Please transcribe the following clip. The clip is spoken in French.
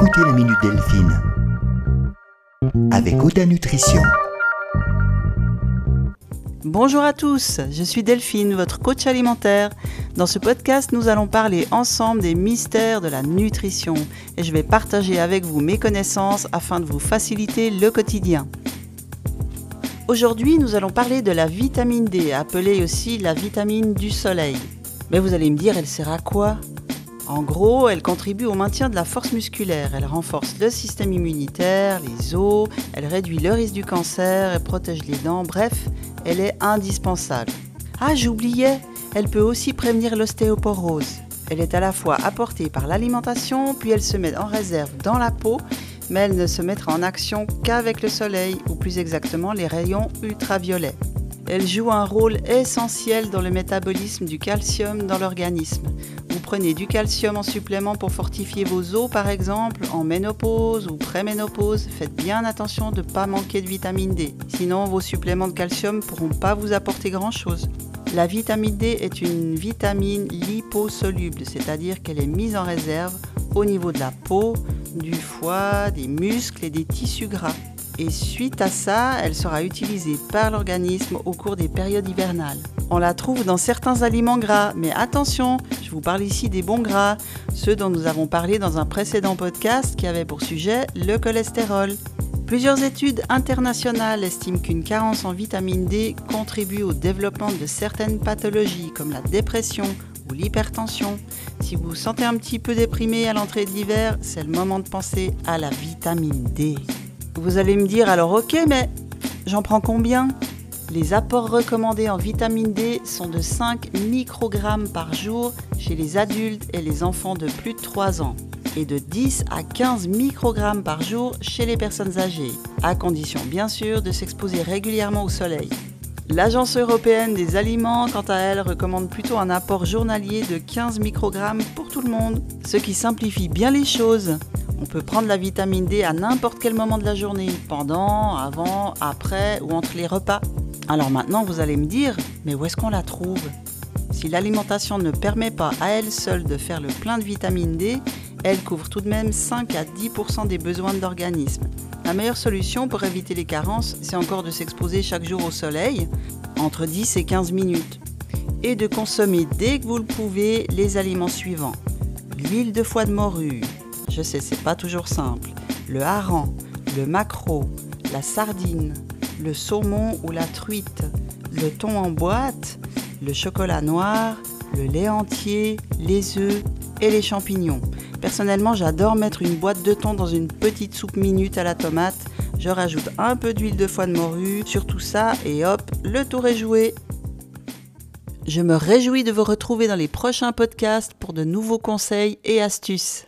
écoutez la Minute Delphine avec Oda Nutrition. Bonjour à tous, je suis Delphine, votre coach alimentaire. Dans ce podcast, nous allons parler ensemble des mystères de la nutrition et je vais partager avec vous mes connaissances afin de vous faciliter le quotidien. Aujourd'hui, nous allons parler de la vitamine D, appelée aussi la vitamine du soleil. Mais vous allez me dire, elle sert à quoi? En gros, elle contribue au maintien de la force musculaire, elle renforce le système immunitaire, les os, elle réduit le risque du cancer, elle protège les dents, bref, elle est indispensable. Ah, j'oubliais, elle peut aussi prévenir l'ostéoporose. Elle est à la fois apportée par l'alimentation, puis elle se met en réserve dans la peau, mais elle ne se mettra en action qu'avec le soleil, ou plus exactement les rayons ultraviolets. Elle joue un rôle essentiel dans le métabolisme du calcium dans l'organisme prenez du calcium en supplément pour fortifier vos os par exemple, en ménopause ou préménopause, faites bien attention de ne pas manquer de vitamine D. Sinon, vos suppléments de calcium ne pourront pas vous apporter grand-chose. La vitamine D est une vitamine liposoluble, c'est-à-dire qu'elle est mise en réserve au niveau de la peau, du foie, des muscles et des tissus gras. Et suite à ça, elle sera utilisée par l'organisme au cours des périodes hivernales. On la trouve dans certains aliments gras, mais attention, je vous parle ici des bons gras, ceux dont nous avons parlé dans un précédent podcast qui avait pour sujet le cholestérol. Plusieurs études internationales estiment qu'une carence en vitamine D contribue au développement de certaines pathologies comme la dépression ou l'hypertension. Si vous vous sentez un petit peu déprimé à l'entrée de l'hiver, c'est le moment de penser à la vitamine D. Vous allez me dire alors ok mais j'en prends combien? Les apports recommandés en vitamine D sont de 5 microgrammes par jour chez les adultes et les enfants de plus de 3 ans et de 10 à 15 microgrammes par jour chez les personnes âgées, à condition bien sûr de s'exposer régulièrement au soleil. L'Agence européenne des aliments, quant à elle, recommande plutôt un apport journalier de 15 microgrammes pour tout le monde, ce qui simplifie bien les choses. On peut prendre la vitamine D à n'importe quel moment de la journée, pendant, avant, après ou entre les repas. Alors maintenant, vous allez me dire, mais où est-ce qu'on la trouve? Si l'alimentation ne permet pas à elle seule de faire le plein de vitamine D, elle couvre tout de même 5 à 10% des besoins de l'organisme. La meilleure solution pour éviter les carences, c'est encore de s'exposer chaque jour au soleil, entre 10 et 15 minutes, et de consommer dès que vous le pouvez les aliments suivants. L'huile de foie de morue, je sais, c'est pas toujours simple, le hareng, le maquereau, la sardine, le saumon ou la truite, le thon en boîte, le chocolat noir, le lait entier, les œufs et les champignons. Personnellement, j'adore mettre une boîte de thon dans une petite soupe minute à la tomate. Je rajoute un peu d'huile de foie de morue sur tout ça et hop, le tour est joué. Je me réjouis de vous retrouver dans les prochains podcasts pour de nouveaux conseils et astuces.